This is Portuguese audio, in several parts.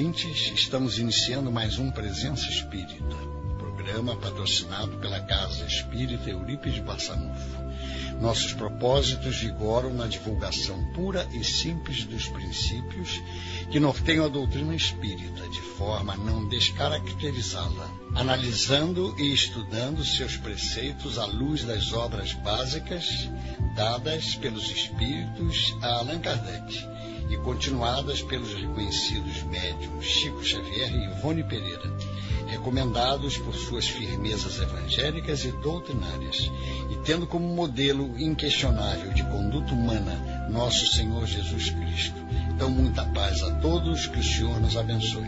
Ouvintes, estamos iniciando mais um Presença Espírita, programa patrocinado pela Casa Espírita Eurípides de Barçanufo. Nossos propósitos vigoram na divulgação pura e simples dos princípios que norteiam a doutrina espírita, de forma a não descaracterizá-la, analisando e estudando seus preceitos à luz das obras básicas dadas pelos espíritos a Allan Kardec e continuadas pelos reconhecidos médiums Chico Xavier e Ivone Pereira, recomendados por suas firmezas evangélicas e doutrinárias, e tendo como modelo inquestionável de conduta humana nosso Senhor Jesus Cristo. Então, muita paz a todos, que o Senhor nos abençoe.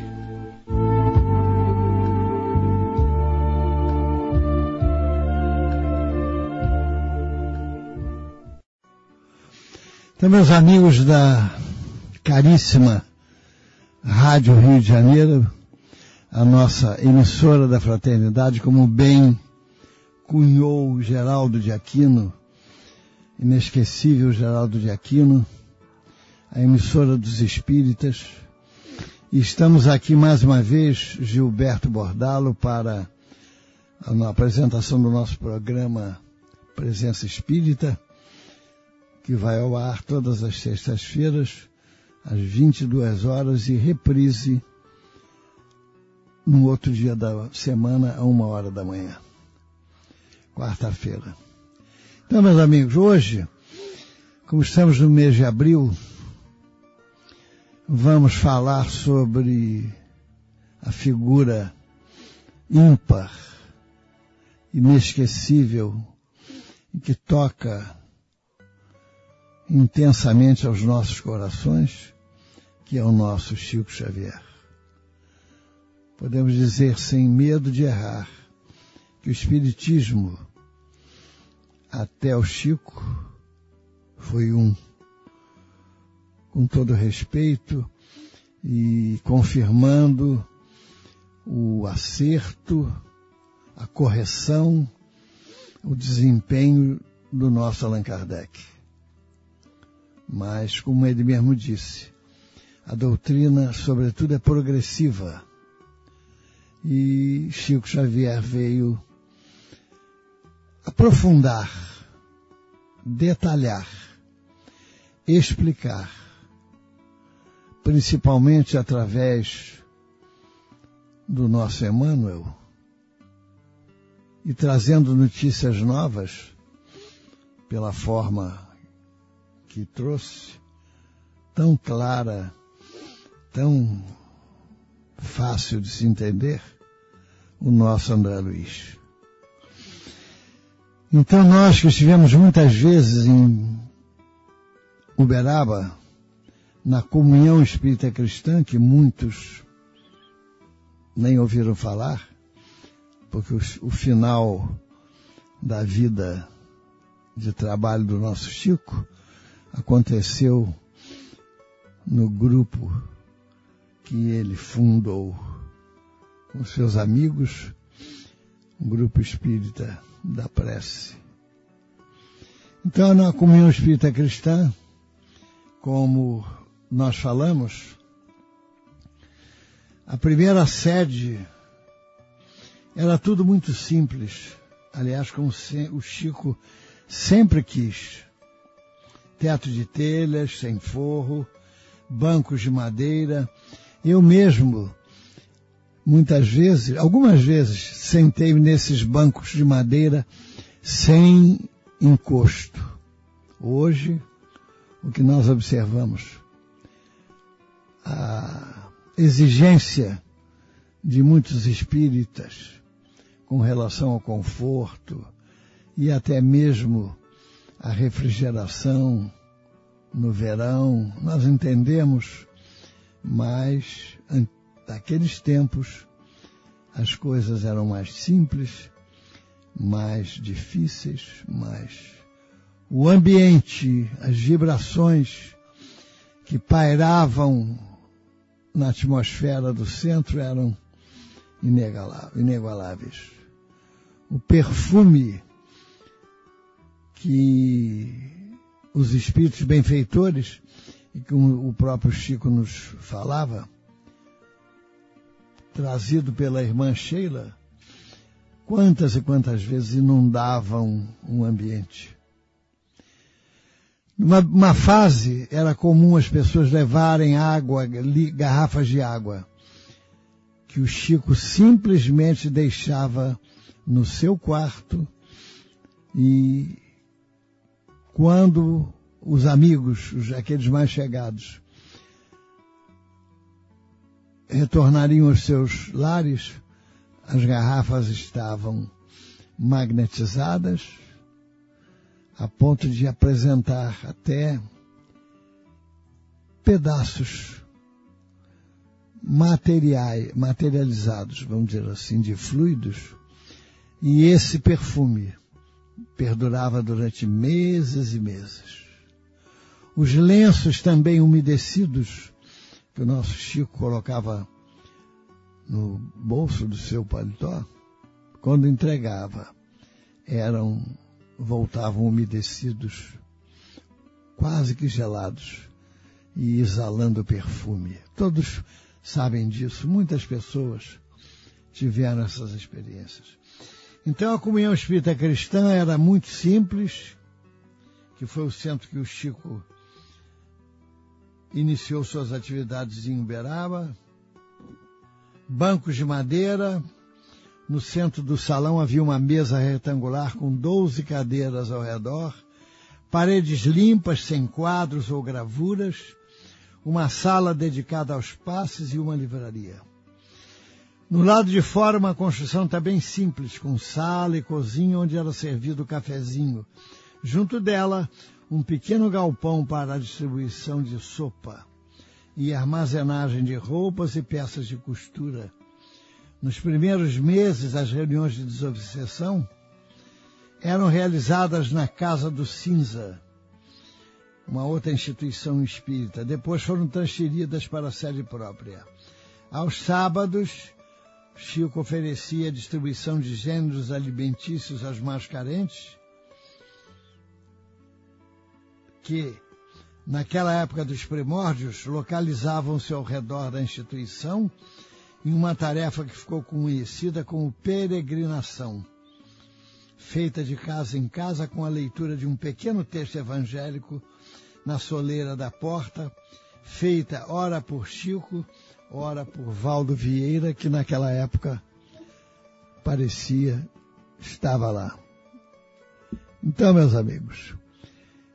Então, meus amigos da caríssima Rádio Rio de Janeiro, a nossa emissora da fraternidade, como bem cunhou Geraldo de Aquino, inesquecível Geraldo de Aquino, a emissora dos espíritas. E estamos aqui mais uma vez, Gilberto Bordalo, para a apresentação do nosso programa Presença Espírita, que vai ao ar todas as sextas-feiras, às 22 horas, e reprise no outro dia da semana, a uma hora da manhã. Quarta-feira. Então, meus amigos, hoje, como estamos no mês de abril, vamos falar sobre a figura ímpar, inesquecível, que toca intensamente aos nossos corações, que é o nosso Chico Xavier. Podemos dizer sem medo de errar que o Espiritismo, até o Chico, foi um. Com todo respeito e confirmando o acerto, a correção, o desempenho do nosso Allan Kardec. Mas, como ele mesmo disse, a doutrina, sobretudo, é progressiva. E Chico Xavier veio aprofundar, detalhar, explicar, principalmente através do nosso Emmanuel, e trazendo notícias novas pela forma que trouxe, tão clara, tão fácil de se entender, o nosso André Luiz. Então nós que estivemos muitas vezes em Uberaba, na comunhão espírita cristã, que muitos nem ouviram falar, porque o, o final da vida de trabalho do nosso Chico aconteceu no grupo que ele fundou com seus amigos, um grupo espírita da prece. Então, na comunhão espírita cristã, como nós falamos, a primeira sede era tudo muito simples. Aliás, como o Chico sempre quis teto de telhas, sem forro, bancos de madeira. Eu mesmo, muitas vezes, algumas vezes, sentei nesses bancos de madeira sem encosto. Hoje, o que nós observamos, a exigência de muitos espíritas com relação ao conforto e até mesmo a refrigeração no verão, nós entendemos, mas naqueles tempos as coisas eram mais simples, mais difíceis, mais o ambiente, as vibrações que pairavam na atmosfera do centro eram inegaláveis. O perfume que os espíritos benfeitores, e como o próprio Chico nos falava, trazido pela irmã Sheila, quantas e quantas vezes inundavam um ambiente. Numa uma fase era comum as pessoas levarem água, garrafas de água, que o Chico simplesmente deixava no seu quarto e quando os amigos, aqueles mais chegados, retornariam aos seus lares, as garrafas estavam magnetizadas a ponto de apresentar até pedaços materiais, materializados, vamos dizer assim, de fluidos, e esse perfume perdurava durante meses e meses. Os lenços também umedecidos, que o nosso Chico colocava no bolso do seu paletó, quando entregava, eram, voltavam umedecidos, quase que gelados, e exalando perfume. Todos sabem disso, muitas pessoas tiveram essas experiências. Então a comunhão espírita cristã era muito simples, que foi o centro que o Chico iniciou suas atividades em Uberaba. Bancos de madeira. No centro do salão havia uma mesa retangular com 12 cadeiras ao redor. Paredes limpas, sem quadros ou gravuras. Uma sala dedicada aos passes e uma livraria. No lado de fora, uma construção também simples, com sala e cozinha onde era servido o cafezinho. Junto dela, um pequeno galpão para a distribuição de sopa e armazenagem de roupas e peças de costura. Nos primeiros meses, as reuniões de desobsessão eram realizadas na Casa do Cinza, uma outra instituição espírita. Depois foram transferidas para a sede própria. Aos sábados, Chico oferecia distribuição de gêneros alimentícios aos mais carentes, que, naquela época dos primórdios, localizavam-se ao redor da instituição em uma tarefa que ficou conhecida como peregrinação, feita de casa em casa com a leitura de um pequeno texto evangélico na soleira da porta, feita ora por Chico, ora por Valdo Vieira, que naquela época parecia estava lá. Então, meus amigos,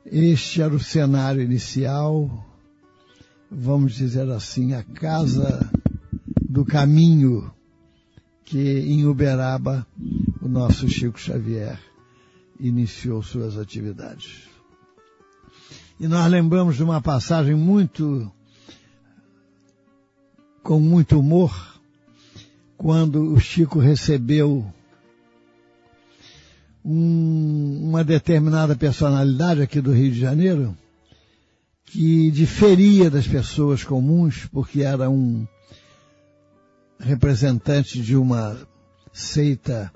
este era o cenário inicial, vamos dizer assim, a casa do caminho que em Uberaba o nosso Chico Xavier iniciou suas atividades. E nós lembramos de uma passagem muito com muito humor quando o Chico recebeu um, uma determinada personalidade aqui do Rio de Janeiro que diferia das pessoas comuns porque era um representante de uma seita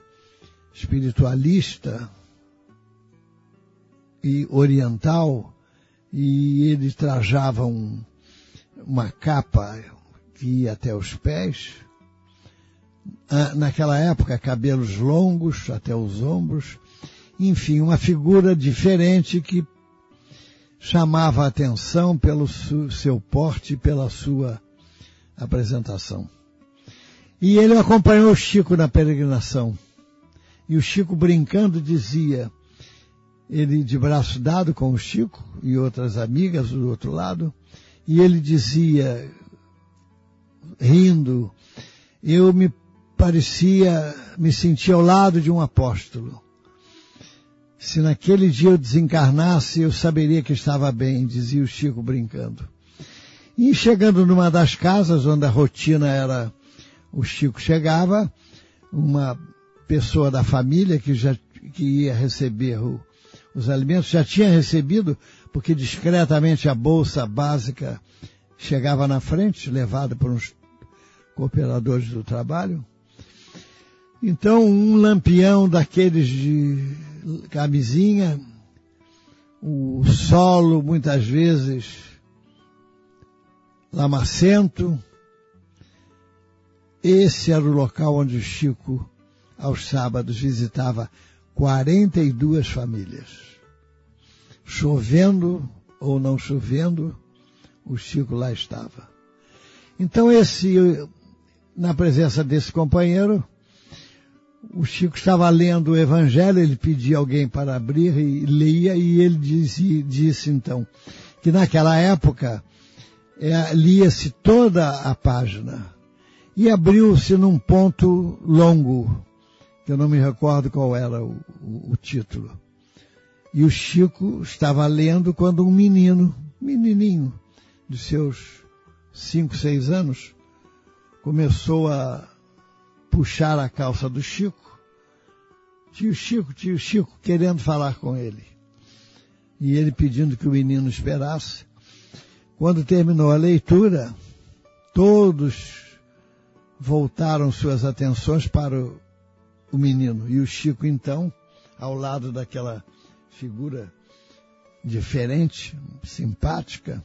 espiritualista e oriental e ele trajava um, uma capa que ia até os pés. Ah, naquela época, cabelos longos até os ombros. Enfim, uma figura diferente que chamava a atenção pelo seu porte e pela sua apresentação. E ele acompanhou o Chico na peregrinação. E o Chico brincando dizia, ele de braço dado com o Chico e outras amigas do outro lado, e ele dizia, rindo, eu me parecia, me sentia ao lado de um apóstolo. Se naquele dia eu desencarnasse, eu saberia que estava bem, dizia o Chico brincando. E chegando numa das casas onde a rotina era, o Chico chegava, uma pessoa da família que já que ia receber o, os alimentos, já tinha recebido, porque discretamente a bolsa básica chegava na frente, levada por uns cooperadores do trabalho. Então, um lampião daqueles de camisinha, o solo muitas vezes lamacento, esse era o local onde o Chico, aos sábados, visitava 42 famílias. Chovendo ou não chovendo, o Chico lá estava. Então esse, na presença desse companheiro, o Chico estava lendo o Evangelho, ele pedia alguém para abrir e lia, e ele disse, disse então que naquela época é, lia-se toda a página e abriu-se num ponto longo, que eu não me recordo qual era o, o, o título. E o Chico estava lendo quando um menino, menininho, de seus cinco, seis anos, começou a puxar a calça do Chico. Tio Chico, tio Chico, querendo falar com ele. E ele pedindo que o menino esperasse. Quando terminou a leitura, todos voltaram suas atenções para o, o menino. E o Chico, então, ao lado daquela figura diferente, simpática,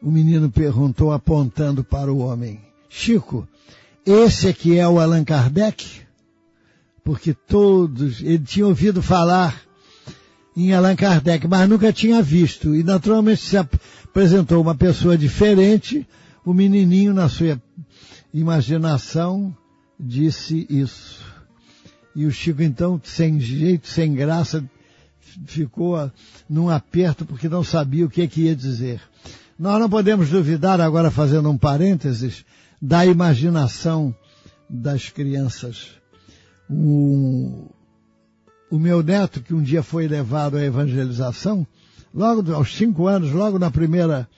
o menino perguntou apontando para o homem, Chico, esse aqui é o Allan Kardec? Porque todos, ele tinha ouvido falar em Allan Kardec, mas nunca tinha visto. E naturalmente se apresentou uma pessoa diferente, o menininho na sua imaginação disse isso. E o Chico então, sem jeito, sem graça, ficou num aperto porque não sabia o que, que ia dizer. Nós não podemos duvidar, agora fazendo um parênteses, da imaginação das crianças. Um, o meu neto, que um dia foi levado à evangelização, logo aos cinco anos, logo na primeira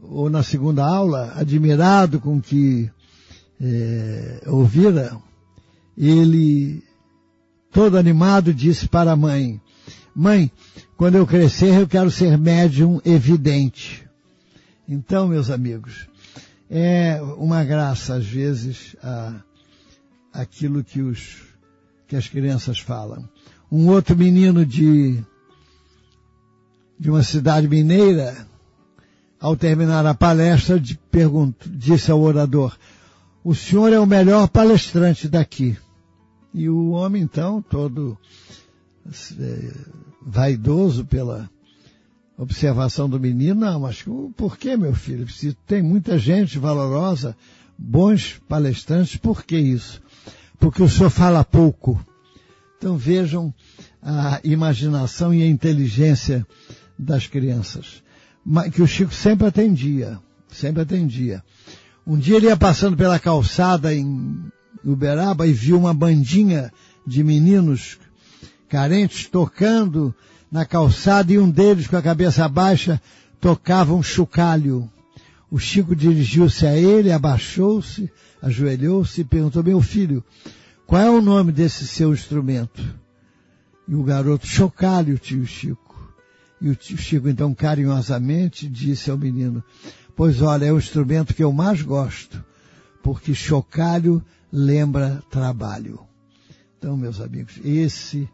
ou na segunda aula, admirado com que é, ouvira, ele, todo animado, disse para a mãe, mãe, quando eu crescer eu quero ser médium evidente. Então, meus amigos, é uma graça às vezes a, aquilo que os, que as crianças falam. Um outro menino de, de uma cidade mineira, ao terminar a palestra, pergunto, disse ao orador, o senhor é o melhor palestrante daqui. E o homem, então, todo é, vaidoso pela observação do menino, não, mas por que, meu filho? Tem muita gente valorosa, bons palestrantes, por que isso? Porque o senhor fala pouco. Então vejam a imaginação e a inteligência das crianças. Que o Chico sempre atendia, sempre atendia. Um dia ele ia passando pela calçada em Uberaba e viu uma bandinha de meninos carentes tocando na calçada e um deles com a cabeça baixa tocava um chocalho. O Chico dirigiu-se a ele, abaixou-se, ajoelhou-se e perguntou, meu filho, qual é o nome desse seu instrumento? E o garoto, chocalho, tio Chico. E o Chico, então, carinhosamente, disse ao menino, pois olha, é o instrumento que eu mais gosto, porque chocalho lembra trabalho. Então, meus amigos, esse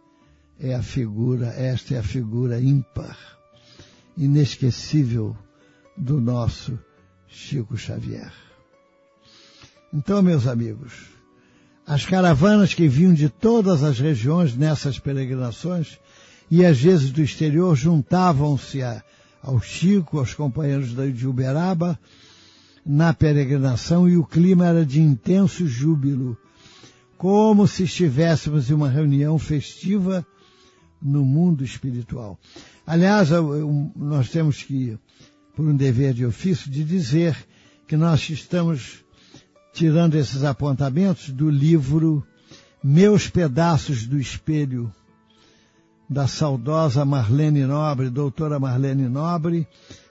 é a figura, esta é a figura ímpar, inesquecível do nosso Chico Xavier. Então, meus amigos, as caravanas que vinham de todas as regiões nessas peregrinações e às vezes do exterior juntavam-se ao Chico, aos companheiros de Uberaba, na peregrinação e o clima era de intenso júbilo, como se estivéssemos em uma reunião festiva no mundo espiritual. Aliás, nós temos que, por um dever de ofício, de dizer que nós estamos tirando esses apontamentos do livro Meus Pedaços do Espelho, da saudosa Marlene Nobre, doutora Marlene Nobre,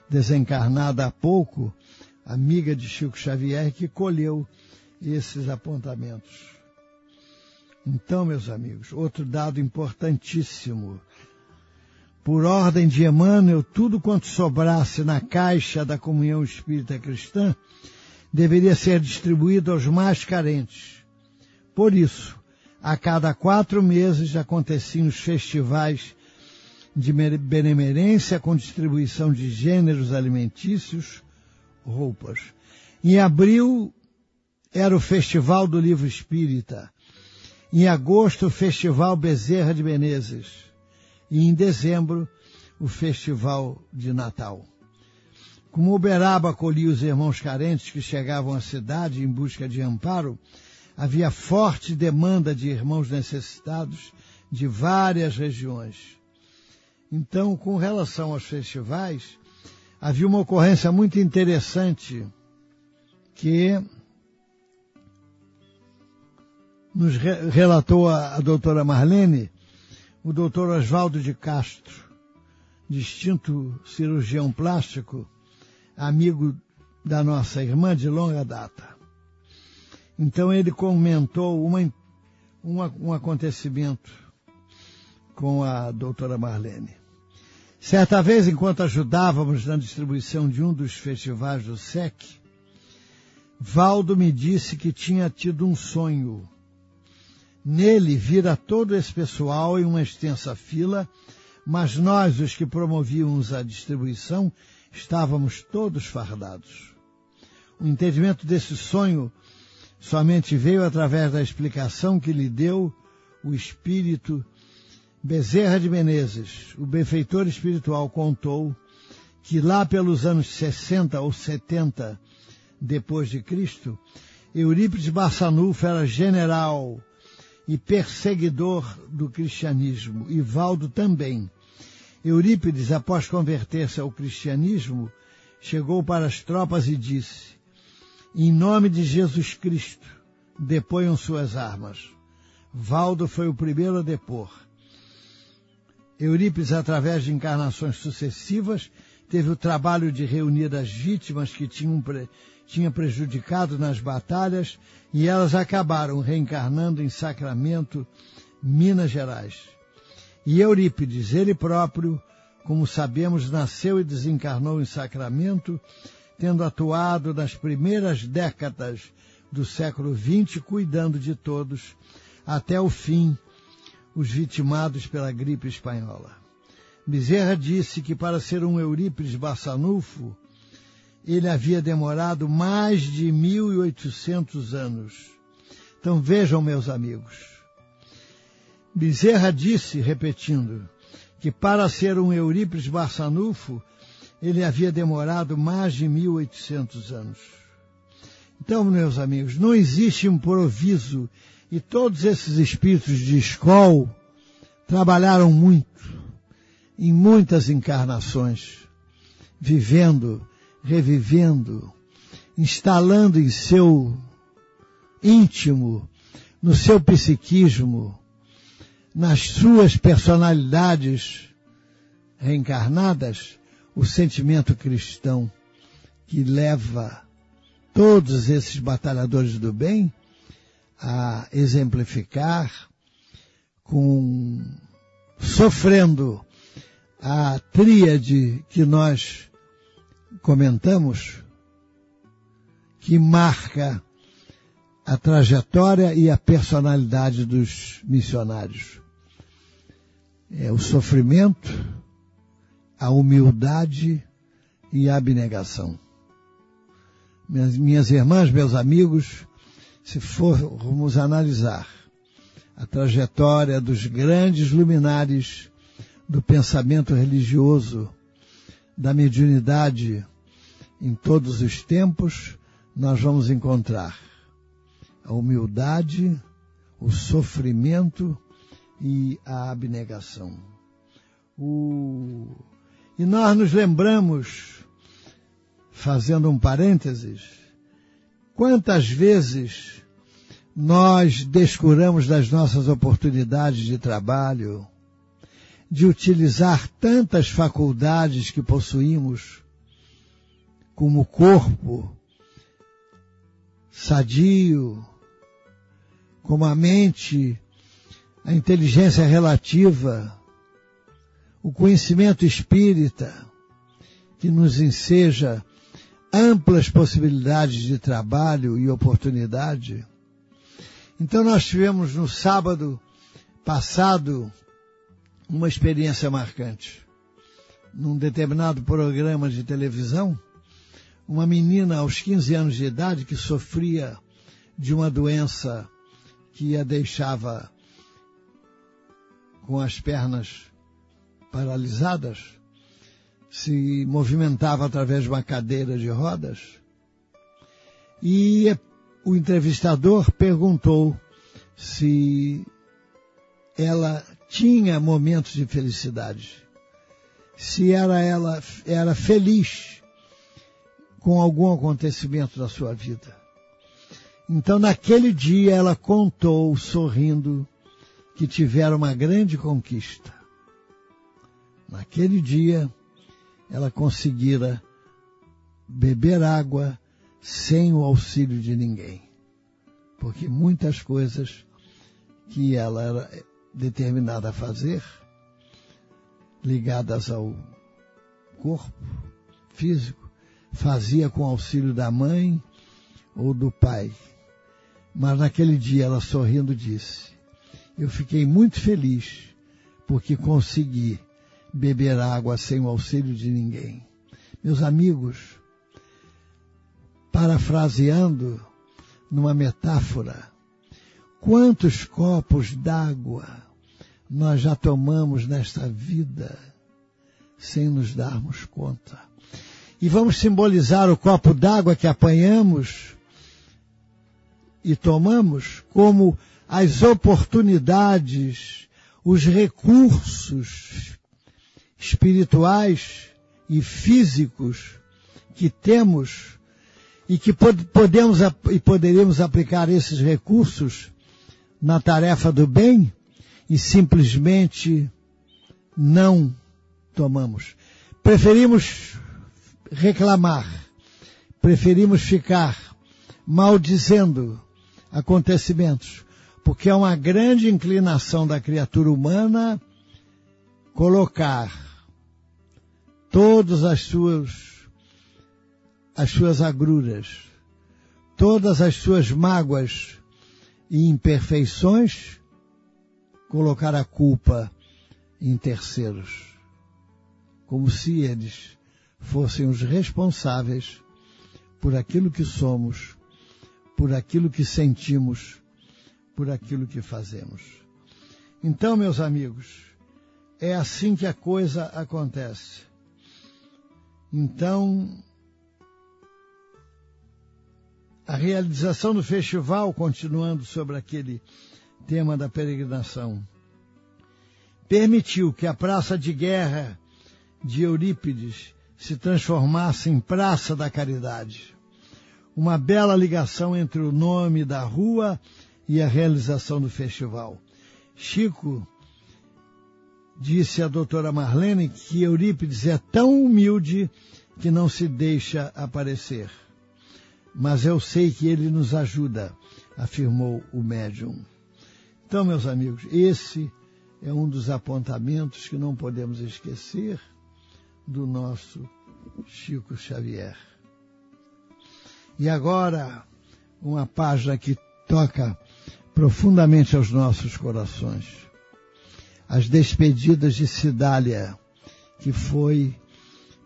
desencarnada há pouco, amiga de Chico Xavier, que colheu esses apontamentos. Então, meus amigos, outro dado importantíssimo. Por ordem de Emmanuel, tudo quanto sobrasse na caixa da comunhão espírita cristã deveria ser distribuído aos mais carentes. Por isso, a cada quatro meses aconteciam os festivais de benemerência com distribuição de gêneros alimentícios, roupas. Em abril era o Festival do Livro Espírita. Em agosto, o Festival Bezerra de Menezes. E em dezembro, o Festival de Natal. Como Uberaba acolhia os irmãos carentes que chegavam à cidade em busca de amparo, havia forte demanda de irmãos necessitados de várias regiões. Então, com relação aos festivais, havia uma ocorrência muito interessante que nos relatou a, a doutora Marlene, o doutor Oswaldo de Castro, distinto cirurgião plástico, amigo da nossa irmã de longa data. Então ele comentou uma, uma, um acontecimento com a doutora Marlene. Certa vez, enquanto ajudávamos na distribuição de um dos festivais do SEC, Valdo me disse que tinha tido um sonho. Nele vira todo esse pessoal em uma extensa fila, mas nós, os que promovíamos a distribuição, estávamos todos fardados. O entendimento desse sonho somente veio através da explicação que lhe deu o espírito Bezerra de Menezes, o benfeitor espiritual, contou que lá pelos anos 60 ou 70 depois de Cristo, Eurípides Barçanufo era general e perseguidor do cristianismo, e Valdo também. Eurípides, após converter-se ao cristianismo, chegou para as tropas e disse, em nome de Jesus Cristo, deponham suas armas. Valdo foi o primeiro a depor. Eurípides, através de encarnações sucessivas, teve o trabalho de reunir as vítimas que tinham pre... tinha prejudicado nas batalhas e elas acabaram reencarnando em Sacramento, Minas Gerais. E Eurípides, ele próprio, como sabemos, nasceu e desencarnou em Sacramento, tendo atuado nas primeiras décadas do século XX, cuidando de todos, até o fim os vitimados pela gripe espanhola. Bezerra disse que para ser um Eurípides Bassanufo, ele havia demorado mais de 1.800 anos. Então vejam, meus amigos. Bezerra disse, repetindo, que para ser um Eurípides Barçanufo, ele havia demorado mais de 1.800 anos. Então, meus amigos, não existe um proviso e todos esses espíritos de escola trabalharam muito, em muitas encarnações, vivendo, revivendo, instalando em seu íntimo, no seu psiquismo, nas suas personalidades reencarnadas, o sentimento cristão que leva todos esses batalhadores do bem a exemplificar com sofrendo a tríade que nós comentamos, que marca a trajetória e a personalidade dos missionários. É o sofrimento, a humildade e a abnegação. Minhas, minhas irmãs, meus amigos, se formos analisar a trajetória dos grandes luminares do pensamento religioso, da mediunidade em todos os tempos, nós vamos encontrar a humildade, o sofrimento e a abnegação. O... E nós nos lembramos, fazendo um parênteses, quantas vezes nós descuramos das nossas oportunidades de trabalho, de utilizar tantas faculdades que possuímos, como corpo sadio, como a mente, a inteligência relativa, o conhecimento espírita, que nos enseja amplas possibilidades de trabalho e oportunidade. Então nós tivemos no sábado passado uma experiência marcante. Num determinado programa de televisão, uma menina aos 15 anos de idade que sofria de uma doença que a deixava com as pernas paralisadas, se movimentava através de uma cadeira de rodas. E o entrevistador perguntou se ela tinha momentos de felicidade, se era ela era feliz com algum acontecimento da sua vida. Então, naquele dia, ela contou, sorrindo, que tivera uma grande conquista. Naquele dia, ela conseguira beber água sem o auxílio de ninguém. Porque muitas coisas que ela era determinada a fazer, ligadas ao corpo físico, fazia com auxílio da mãe ou do pai. Mas naquele dia ela sorrindo disse, eu fiquei muito feliz porque consegui beber água sem o auxílio de ninguém. Meus amigos, parafraseando numa metáfora, quantos copos d'água nós já tomamos nesta vida sem nos darmos conta? E vamos simbolizar o copo d'água que apanhamos e tomamos como as oportunidades, os recursos espirituais e físicos que temos e que podemos e poderíamos aplicar esses recursos na tarefa do bem e simplesmente não tomamos. Preferimos reclamar, preferimos ficar maldizendo acontecimentos, porque é uma grande inclinação da criatura humana colocar todas as suas as suas agruras, todas as suas mágoas e imperfeições, colocar a culpa em terceiros, como se eles fossem os responsáveis por aquilo que somos, por aquilo que sentimos, por aquilo que fazemos. Então, meus amigos, é assim que a coisa acontece. Então, a realização do festival, continuando sobre aquele tema da peregrinação, permitiu que a praça de guerra de Eurípides se transformasse em Praça da Caridade. Uma bela ligação entre o nome da rua e a realização do festival. Chico disse a doutora Marlene que Eurípides é tão humilde que não se deixa aparecer. Mas eu sei que ele nos ajuda, afirmou o médium. Então, meus amigos, esse é um dos apontamentos que não podemos esquecer do nosso Chico Xavier. E agora, uma página que toca profundamente aos nossos corações as despedidas de Cidália, que foi,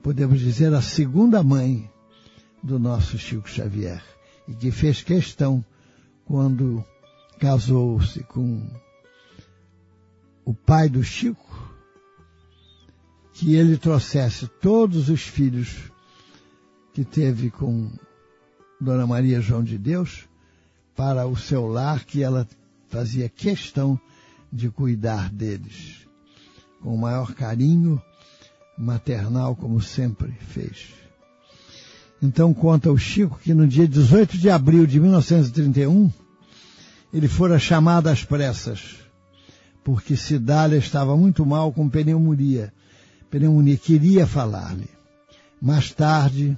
podemos dizer, a segunda mãe do nosso Chico Xavier, e que fez questão, quando casou-se com o pai do Chico, que ele trouxesse todos os filhos que teve com Dona Maria João de Deus para o seu lar, que ela fazia questão de cuidar deles, com o maior carinho maternal, como sempre fez. Então conta o Chico que no dia 18 de abril de 1931, ele fora chamado às pressas, porque Cidália estava muito mal com pneumonia. Pneumonia queria falar-lhe. Mais tarde,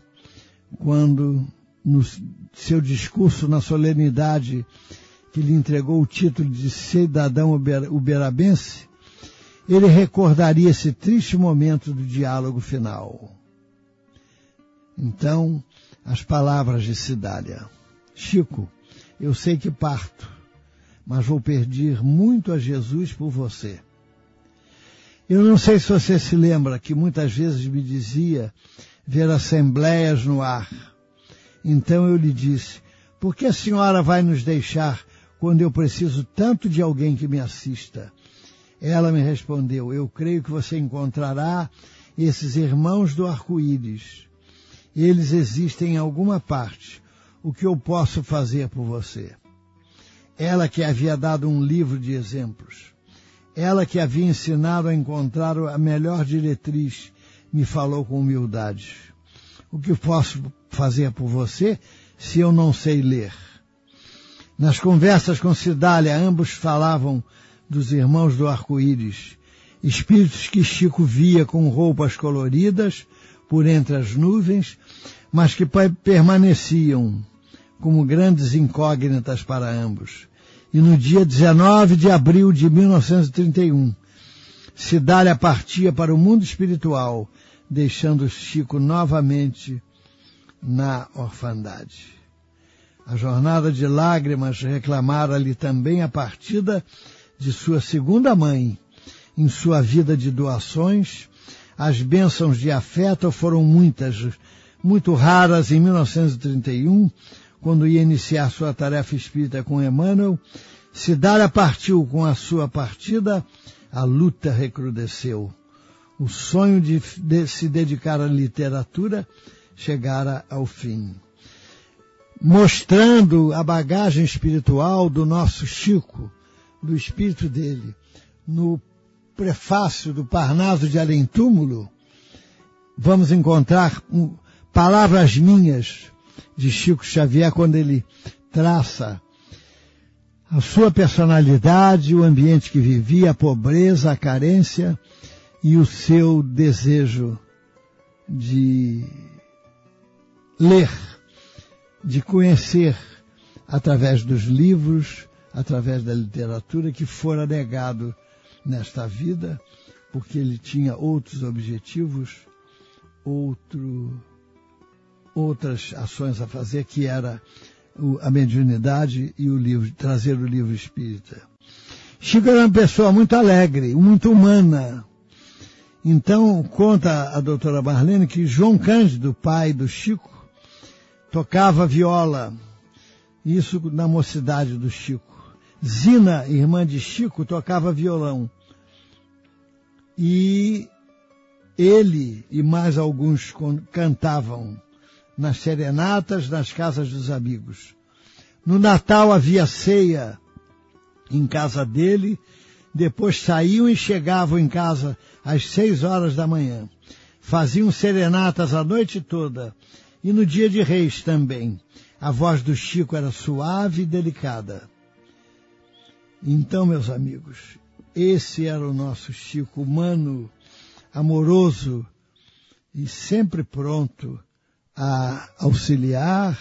quando no seu discurso na solenidade que lhe entregou o título de cidadão uberabense, ele recordaria esse triste momento do diálogo final. Então, as palavras de Cidália. Chico, eu sei que parto, mas vou perder muito a Jesus por você. Eu não sei se você se lembra que muitas vezes me dizia ver assembleias no ar. Então eu lhe disse, Por que a senhora vai nos deixar quando eu preciso tanto de alguém que me assista? Ela me respondeu, eu creio que você encontrará esses irmãos do arco-íris. Eles existem em alguma parte. O que eu posso fazer por você? Ela que havia dado um livro de exemplos. Ela que havia ensinado a encontrar a melhor diretriz, me falou com humildade. O que posso fazer por você se eu não sei ler? Nas conversas com Cidália, ambos falavam dos irmãos do arco-íris, espíritos que Chico via com roupas coloridas por entre as nuvens, mas que permaneciam como grandes incógnitas para ambos. E no dia 19 de abril de 1931, Cidália partia para o mundo espiritual, deixando Chico novamente na orfandade. A jornada de lágrimas reclamara-lhe também a partida de sua segunda mãe. Em sua vida de doações, as bênçãos de afeto foram muitas, muito raras em 1931, quando ia iniciar sua tarefa espírita com Emmanuel. Cidália partiu com a sua partida, a luta recrudesceu. O sonho de, de se dedicar à literatura chegara ao fim. Mostrando a bagagem espiritual do nosso Chico, do espírito dele no prefácio do Parnaso de Além Túmulo, vamos encontrar um, palavras minhas de Chico Xavier quando ele traça a sua personalidade, o ambiente que vivia, a pobreza, a carência e o seu desejo de ler, de conhecer através dos livros, através da literatura que fora negado nesta vida, porque ele tinha outros objetivos, outro, outras ações a fazer, que era a mediunidade e o livro, trazer o livro espírita. Chico era uma pessoa muito alegre, muito humana. Então, conta a doutora Marlene que João Cândido, pai do Chico, tocava viola. Isso na mocidade do Chico. Zina, irmã de Chico, tocava violão. E ele e mais alguns cantavam nas serenatas, nas casas dos amigos. No Natal havia ceia em casa dele, depois saíam e chegavam em casa às seis horas da manhã. Faziam serenatas a noite toda. E no dia de reis também. A voz do Chico era suave e delicada. Então, meus amigos, esse era o nosso Chico humano, amoroso e sempre pronto a auxiliar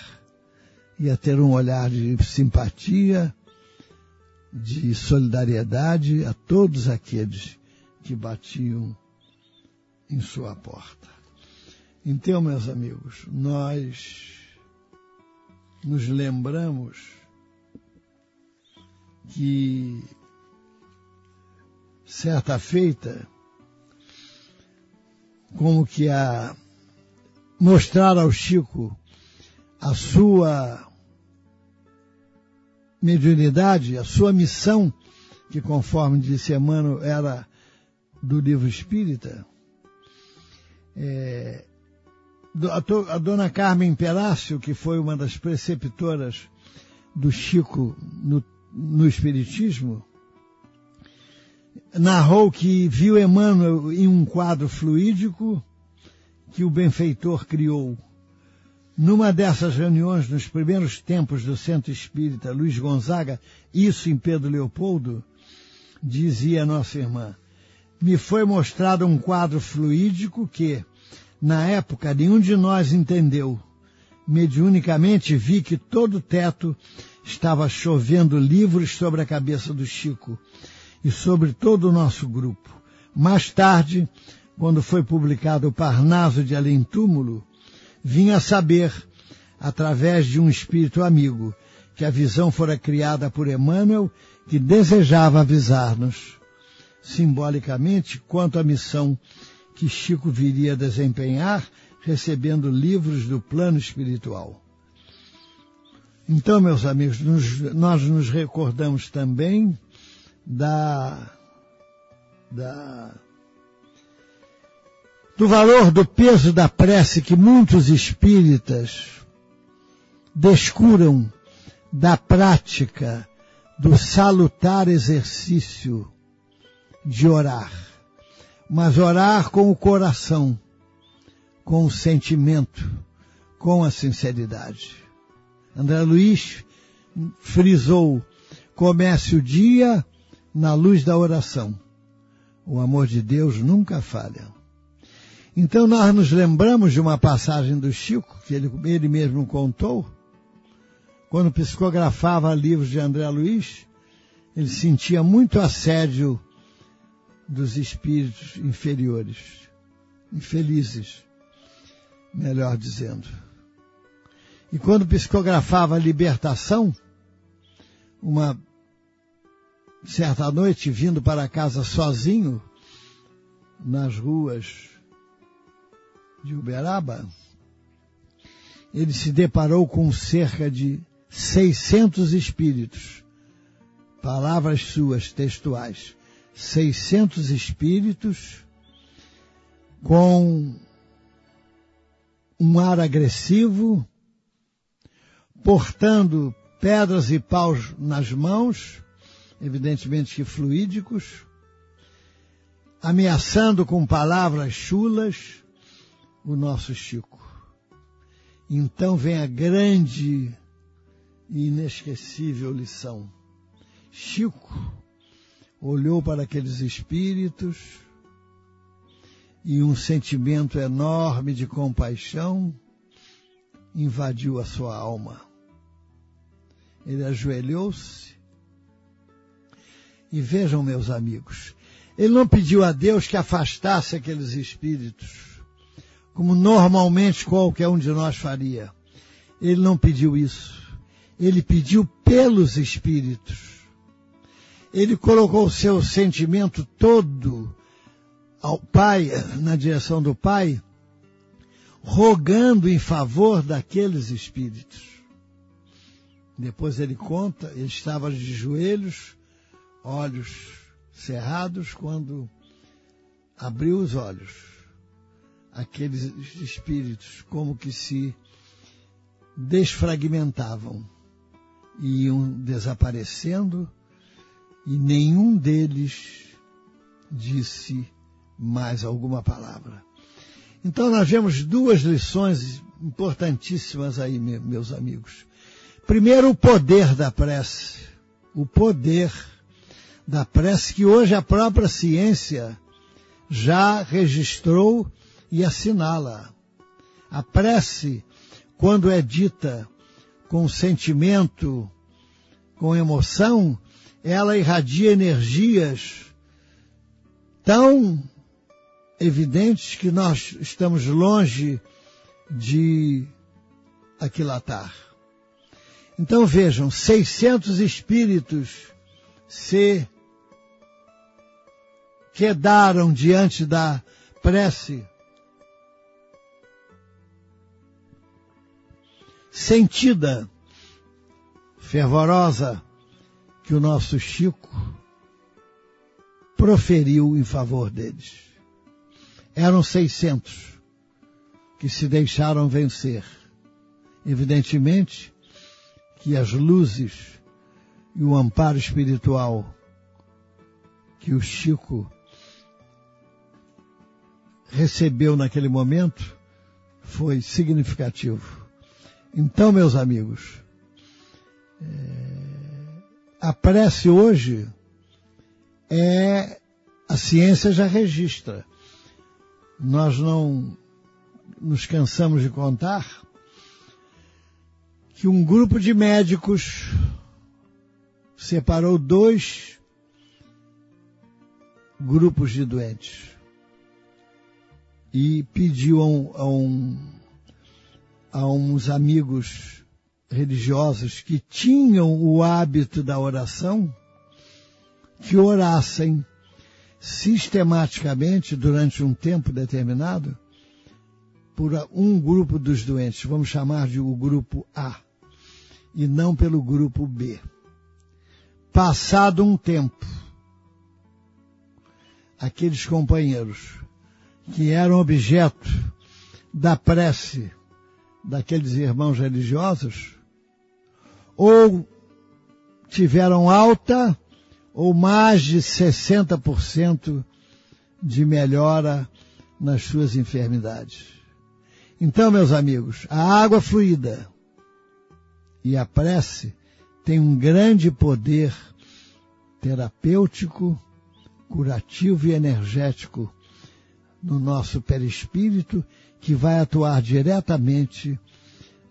e a ter um olhar de simpatia, de solidariedade a todos aqueles que batiam em sua porta. Então, meus amigos, nós nos lembramos que certa feita, como que a mostrar ao Chico a sua mediunidade, a sua missão, que conforme disse Emmanuel era do livro espírita, é, a, dona Carmen Perácio, que foi uma das preceptoras do Chico no no Espiritismo, narrou que viu Emmanuel em um quadro fluídico que o benfeitor criou. Numa dessas reuniões, nos primeiros tempos do Centro Espírita Luiz Gonzaga, isso em Pedro Leopoldo, dizia nossa irmã, me foi mostrado um quadro fluídico que, na época, nenhum de nós entendeu. Mediunicamente vi que todo o teto estava chovendo livros sobre a cabeça do Chico e sobre todo o nosso grupo. Mais tarde, quando foi publicado o Parnaso de Além Túmulo, vinha saber, através de um espírito amigo, que a visão fora criada por Emmanuel, que desejava avisar-nos, simbolicamente, quanto à missão que Chico viria a desempenhar, recebendo livros do plano espiritual. Então, meus amigos, nos, nós nos recordamos também da, da, do valor do peso da prece que muitos espíritas descuram da prática do salutar exercício de orar, mas orar com o coração, com o sentimento, com a sinceridade. André Luiz frisou, comece o dia na luz da oração. O amor de Deus nunca falha. Então nós nos lembramos de uma passagem do Chico, que ele, ele mesmo contou, quando psicografava livros de André Luiz, ele sentia muito assédio dos espíritos inferiores, infelizes, melhor dizendo. E quando psicografava a libertação, uma certa noite, vindo para casa sozinho, nas ruas de Uberaba, ele se deparou com cerca de 600 espíritos. Palavras suas textuais. 600 espíritos com um ar agressivo, portando pedras e paus nas mãos, evidentemente que fluídicos, ameaçando com palavras chulas o nosso Chico. Então vem a grande e inesquecível lição. Chico olhou para aqueles espíritos e um sentimento enorme de compaixão invadiu a sua alma. Ele ajoelhou-se e vejam, meus amigos, ele não pediu a Deus que afastasse aqueles espíritos, como normalmente qualquer um de nós faria. Ele não pediu isso ele pediu pelos espíritos. Ele colocou seu sentimento todo ao Pai, na direção do Pai, rogando em favor daqueles espíritos. Depois ele conta, ele estava de joelhos, olhos cerrados, quando abriu os olhos. Aqueles espíritos como que se desfragmentavam iam desaparecendo e nenhum deles disse mais alguma palavra. Então nós vemos duas lições importantíssimas aí, meus amigos. Primeiro, o poder da prece. O poder da prece que hoje a própria ciência já registrou e assinala. A prece, quando é dita com sentimento, com emoção, ela irradia energias tão evidentes que nós estamos longe de aquilatar. Então vejam, 600 espíritos se quedaram diante da prece sentida, fervorosa, que o nosso Chico proferiu em favor deles. Eram 600 que se deixaram vencer. Evidentemente que as luzes e o amparo espiritual que o Chico recebeu naquele momento foi significativo. Então, meus amigos, é, a prece hoje é a ciência já registra. Nós não nos cansamos de contar que um grupo de médicos separou dois grupos de doentes e pediu a um, a um a uns amigos religiosos que tinham o hábito da oração que orassem sistematicamente durante um tempo determinado por um grupo dos doentes, vamos chamar de o grupo A. e não pelo grupo B. Passado um tempo, aqueles companheiros que eram objeto da prece daqueles irmãos religiosos, ou tiveram alta ou mais de 60% de melhora nas suas enfermidades. Então, meus amigos, a água fluida e a prece têm um grande poder terapêutico, curativo e energético no nosso perispírito que vai atuar diretamente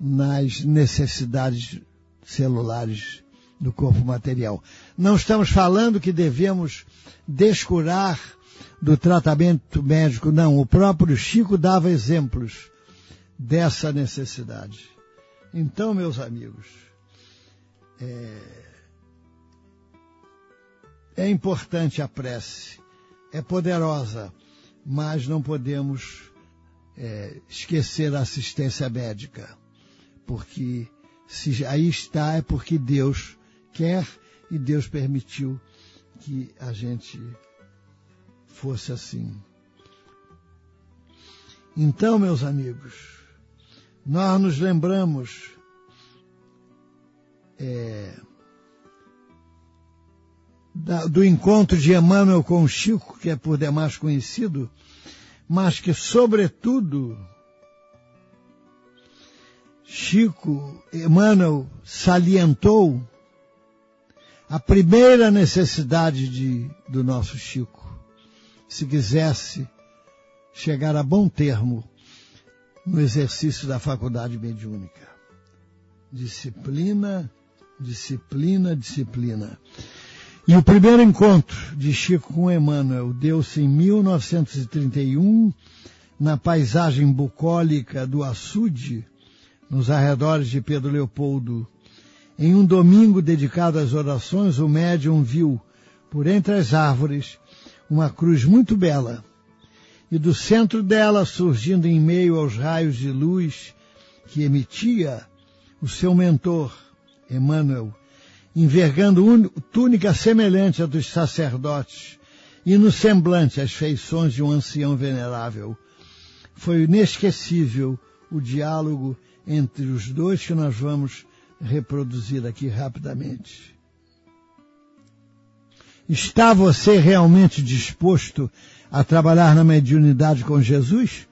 nas necessidades celulares do corpo material. Não estamos falando que devemos descurar do tratamento médico, não. O próprio Chico dava exemplos dessa necessidade. Então, meus amigos, é, é importante a prece, é poderosa, mas não podemos é, esquecer a assistência médica, porque se aí está é porque Deus quer e Deus permitiu que a gente fosse assim. Então, meus amigos, nós nos lembramos é, da, do encontro de Emmanuel com Chico, que é por demais conhecido, mas que, sobretudo, Chico, Emmanuel salientou a primeira necessidade de, do nosso Chico, se quisesse chegar a bom termo no exercício da faculdade mediúnica. Disciplina, disciplina, disciplina. E o primeiro encontro de Chico com Emmanuel deu-se em 1931, na paisagem bucólica do açude, nos arredores de Pedro Leopoldo, em um domingo dedicado às orações, o médium viu, por entre as árvores, uma cruz muito bela, e do centro dela, surgindo em meio aos raios de luz que emitia, o seu mentor, Emmanuel, envergando túnica semelhante à dos sacerdotes, e no semblante as feições de um ancião venerável. Foi inesquecível o diálogo entre os dois que nós vamos reproduzir aqui rapidamente. Está você realmente disposto a trabalhar na mediunidade com Jesus?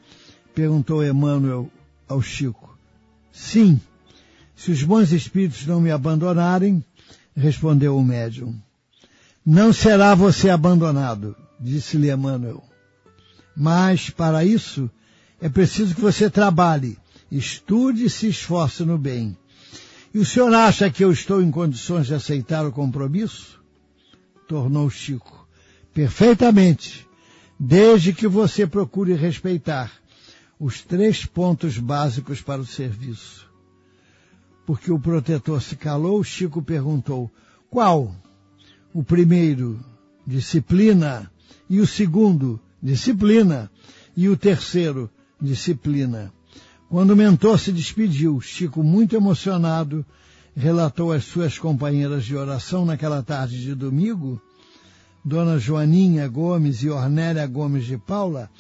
Perguntou Emmanuel ao Chico. Sim, se os bons espíritos não me abandonarem, respondeu o médium. Não será você abandonado, disse-lhe Emmanuel. Mas, para isso, é preciso que você trabalhe, estude e se esforce no bem. E o senhor acha que eu estou em condições de aceitar o compromisso? Tornou Chico. Perfeitamente, desde que você procure respeitar os três pontos básicos para o serviço. Porque o protetor se calou, Chico perguntou, qual? O primeiro, disciplina, e o segundo, disciplina, e o terceiro, disciplina. Quando o mentor se despediu, Chico, muito emocionado, relatou às suas companheiras de oração naquela tarde de domingo, Dona Joaninha Gomes e Ornélia Gomes de Paula,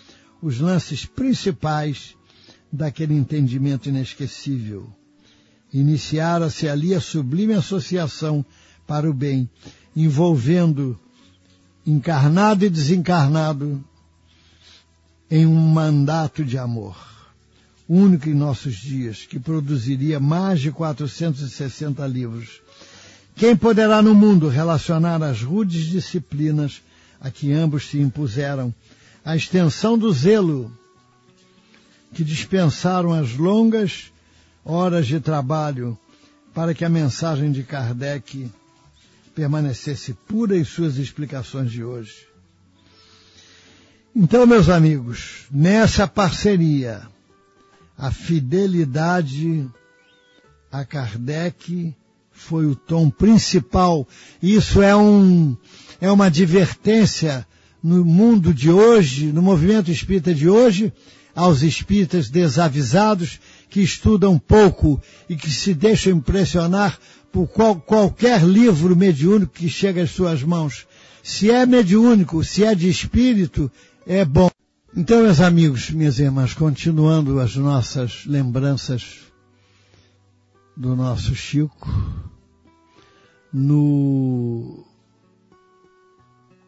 os lances principais daquele entendimento inesquecível. Iniciara-se ali a sublime associação para o bem, envolvendo encarnado e desencarnado em um mandato de amor único em nossos dias, que produziria mais de 460 livros. Quem poderá no mundo relacionar as rudes disciplinas a que ambos se impuseram, a extensão do zelo que dispensaram as longas horas de trabalho para que a mensagem de Kardec permanecesse pura em suas explicações de hoje. Então, meus amigos, nessa parceria a fidelidade a Kardec foi o tom principal. Isso é um, é uma advertência no mundo de hoje, no movimento espírita de hoje, aos espíritas desavisados que estudam pouco e que se deixam impressionar por qual, qualquer livro mediúnico que chega às suas mãos. Se é mediúnico, se é de espírito, é bom. Então, meus amigos, minhas irmãs, continuando as nossas lembranças do nosso Chico, no,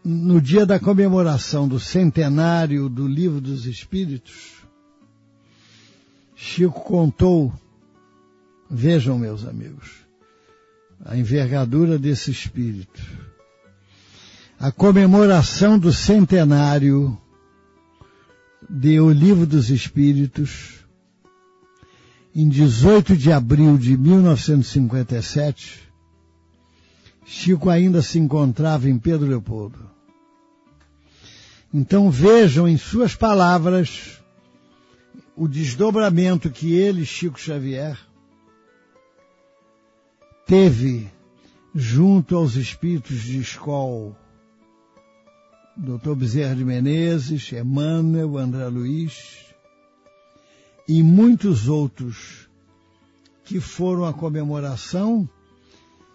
no dia da comemoração do centenário do Livro dos Espíritos, Chico contou, vejam meus amigos, a envergadura desse espírito. A comemoração do centenário de O Livro dos Espíritos, em 18 de abril de 1957, Chico ainda se encontrava em Pedro Leopoldo. Então vejam em suas palavras o desdobramento que ele, Chico Xavier, teve junto aos espíritos de escola, Dr. Bezerra de Menezes, Emmanuel, André Luiz e muitos outros que foram à comemoração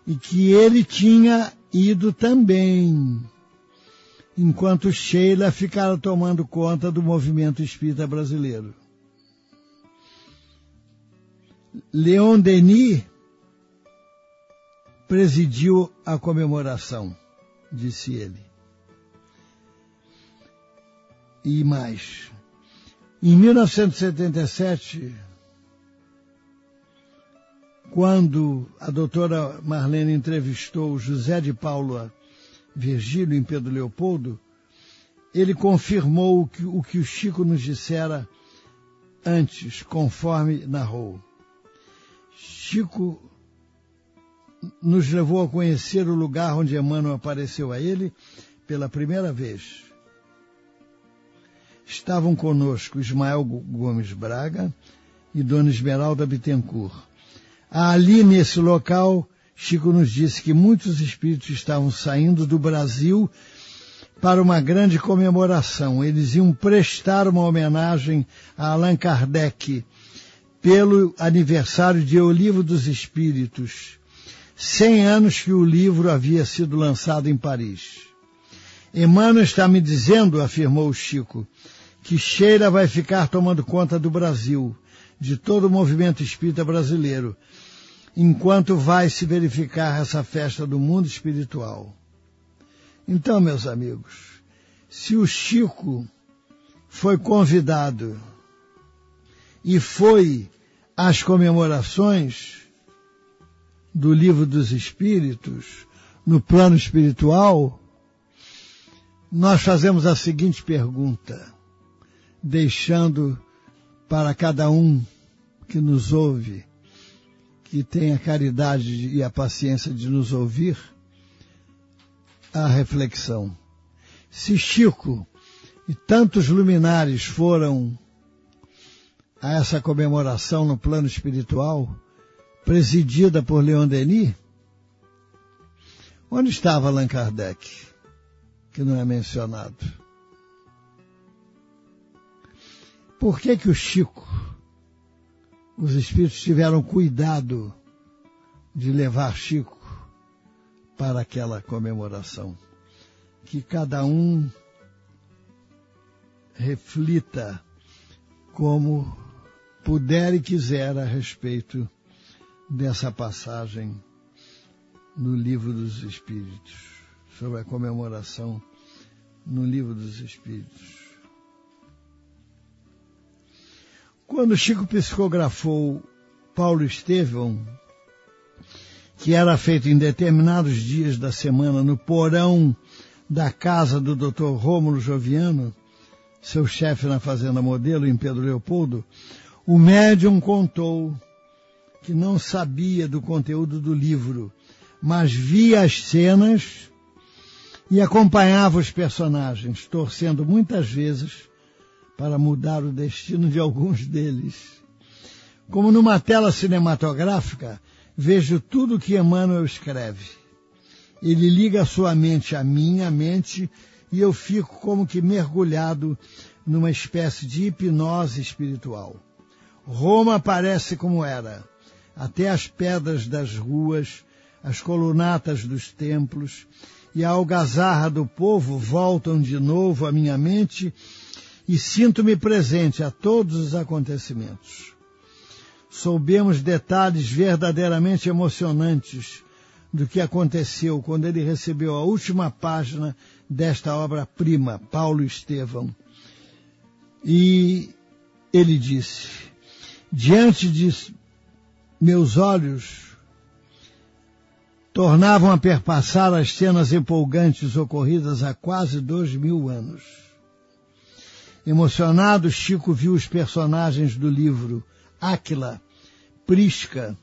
e que ele tinha ido também, enquanto Sheila ficara tomando conta do movimento espírita brasileiro. Leon Denis presidiu a comemoração, disse ele. E mais. Em 1977, quando a doutora Marlene entrevistou José de Paula Virgílio em Pedro Leopoldo, ele confirmou o que, o que o Chico nos dissera antes, conforme narrou. Chico nos levou a conhecer o lugar onde Emmanuel apareceu a ele pela primeira vez. Estavam conosco Ismael Gomes Braga e Dona Esmeralda Bittencourt. Ali nesse local, Chico nos disse que muitos espíritos estavam saindo do Brasil para uma grande comemoração. Eles iam prestar uma homenagem a Allan Kardec, pelo aniversário de O Livro dos Espíritos, cem anos que o livro havia sido lançado em Paris. Emmanuel está me dizendo, afirmou Chico, que Sheila vai ficar tomando conta do Brasil, de todo o movimento espírita brasileiro, enquanto vai se verificar essa festa do mundo espiritual. Então, meus amigos, se o Chico foi convidado e foi às comemorações do Livro dos Espíritos, no plano espiritual, nós fazemos a seguinte pergunta, deixando para cada um que nos ouve, que tem a caridade e a paciência de nos ouvir, a reflexão. Se Chico e tantos luminares foram a essa comemoração no plano espiritual, presidida por Leon Denis, onde estava Allan Kardec, que não é mencionado? Por que que o Chico, os espíritos tiveram cuidado de levar Chico para aquela comemoração? Que cada um reflita como puder e quiser a respeito dessa passagem no Livro dos Espíritos, sobre a comemoração no Livro dos Espíritos. Quando Chico psicografou Paulo Estevão, que era feito em determinados dias da semana no porão da casa do Dr. Rômulo Joviano, seu chefe na Fazenda Modelo, em Pedro Leopoldo, o médium contou que não sabia do conteúdo do livro, mas via as cenas e acompanhava os personagens, torcendo muitas vezes para mudar o destino de alguns deles. Como numa tela cinematográfica, vejo tudo o que Emmanuel escreve. Ele liga sua mente à minha mente e eu fico como que mergulhado numa espécie de hipnose espiritual. Roma parece como era. Até as pedras das ruas, as colunatas dos templos e a algazarra do povo voltam de novo à minha mente e sinto-me presente a todos os acontecimentos. Soubemos detalhes verdadeiramente emocionantes do que aconteceu quando ele recebeu a última página desta obra-prima, Paulo Estevão. E ele disse, diante de meus olhos tornavam a perpassar as cenas empolgantes ocorridas há quase dois mil anos. Emocionado, Chico viu os personagens do livro Áquila, Prisca,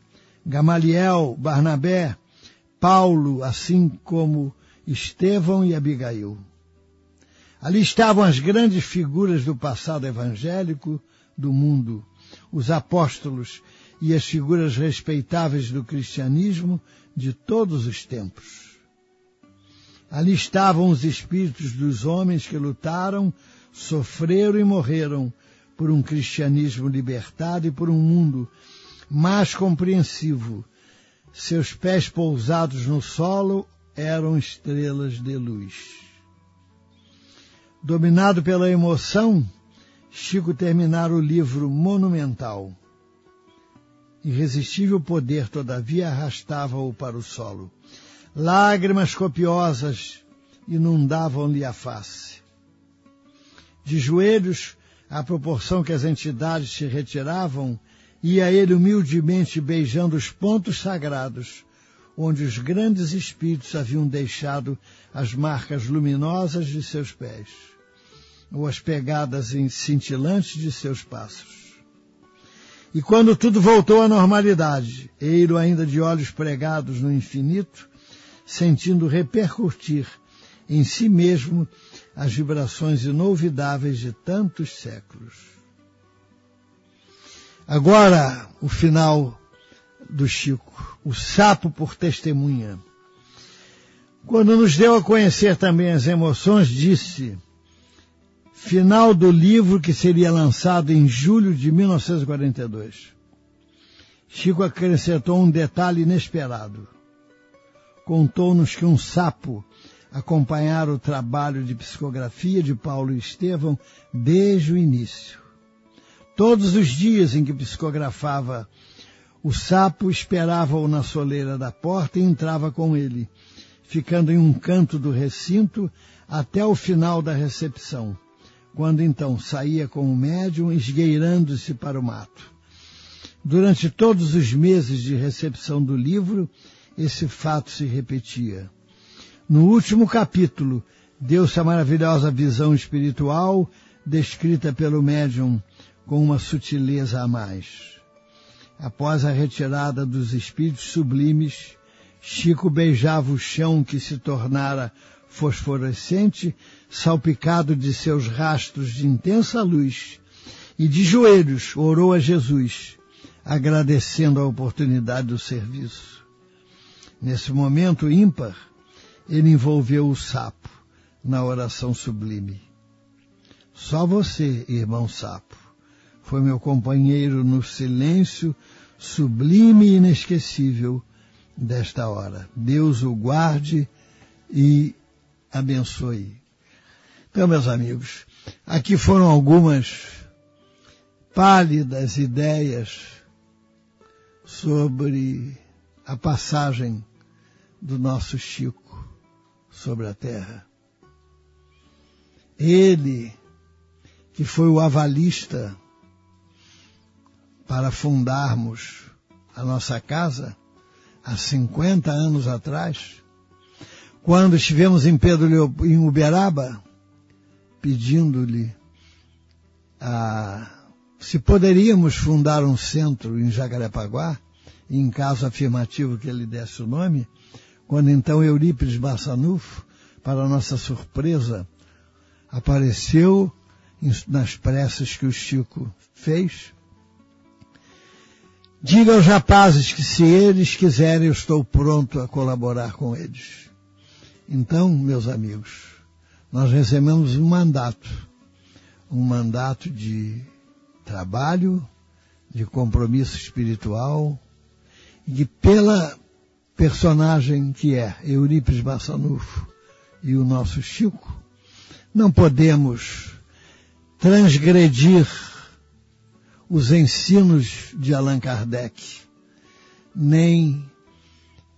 Gamaliel, Barnabé, Paulo, assim como Estevão e Abigail. Ali estavam as grandes figuras do passado evangélico do mundo, os apóstolos e as figuras respeitáveis do cristianismo de todos os tempos. Ali estavam os espíritos dos homens que lutaram, sofreram e morreram por um cristianismo libertado e por um mundo mais compreensivo. Seus pés pousados no solo eram estrelas de luz. Dominado pela emoção, Chico terminara o livro monumental. Irresistível poder, todavia, arrastava-o para o solo. Lágrimas copiosas inundavam-lhe a face. De joelhos, à proporção que as entidades se retiravam, ia ele humildemente beijando os pontos sagrados, onde os grandes espíritos haviam deixado as marcas luminosas de seus pés, ou as pegadas cintilantes de seus passos. E quando tudo voltou à normalidade, Eiro ainda de olhos pregados no infinito, sentindo repercutir em si mesmo as vibrações inolvidáveis de tantos séculos. Agora, o final do Chico, o sapo por testemunha. Quando nos deu a conhecer também as emoções, disse, final do livro que seria lançado em julho de 1942. Chico acrescentou um detalhe inesperado. Contou-nos que um sapo acompanhara o trabalho de psicografia de Paulo Estevão desde o início. Todos os dias em que psicografava, o sapo esperava-o na soleira da porta e entrava com ele, ficando em um canto do recinto até o final da recepção quando então saía com o médium esgueirando-se para o mato. Durante todos os meses de recepção do livro, esse fato se repetia. No último capítulo, deu-se a maravilhosa visão espiritual descrita pelo médium com uma sutileza a mais. Após a retirada dos espíritos sublimes, Chico beijava o chão que se tornara fosforescente, salpicado de seus rastros de intensa luz, e de joelhos orou a Jesus, agradecendo a oportunidade do serviço. Nesse momento ímpar, ele envolveu o sapo na oração sublime. Só você, irmão sapo, foi meu companheiro no silêncio sublime e inesquecível desta hora. Deus o guarde e abençoe. Então, meus amigos, aqui foram algumas pálidas ideias sobre a passagem do nosso Chico sobre a terra. Ele, que foi o avalista para fundarmos a nossa casa há 50 anos atrás, quando estivemos em Pedro em Uberaba, pedindo-lhe se poderíamos fundar um centro em Jacarepaguá, em caso afirmativo que ele desse o nome, quando então Eurípides Bassanufo, para nossa surpresa, apareceu nas preces que o Chico fez. Diga aos rapazes que se eles quiserem, eu estou pronto a colaborar com eles. Então, meus amigos, nós recebemos um mandato, um mandato de trabalho, de compromisso espiritual, e que pela personagem que é Eurípides Bassanufo e o nosso Chico, não podemos transgredir os ensinos de Allan Kardec, nem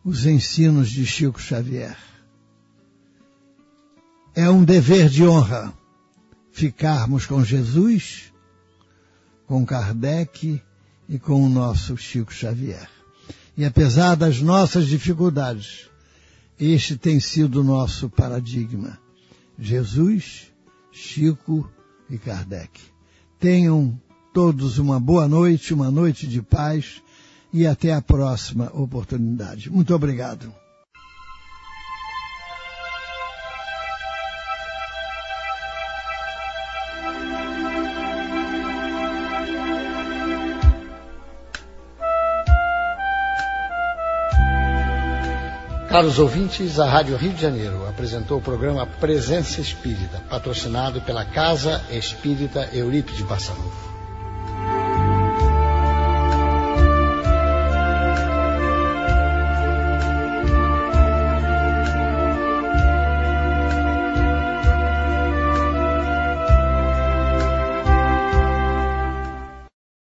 os ensinos de Chico Xavier. É um dever de honra ficarmos com Jesus, com Kardec e com o nosso Chico Xavier. E apesar das nossas dificuldades, este tem sido o nosso paradigma. Jesus, Chico e Kardec. Tenham todos uma boa noite, uma noite de paz e até a próxima oportunidade. Muito obrigado. Caros ouvintes, a Rádio Rio de Janeiro apresentou o programa Presença Espírita, patrocinado pela Casa Espírita Eurípides Bassanufo.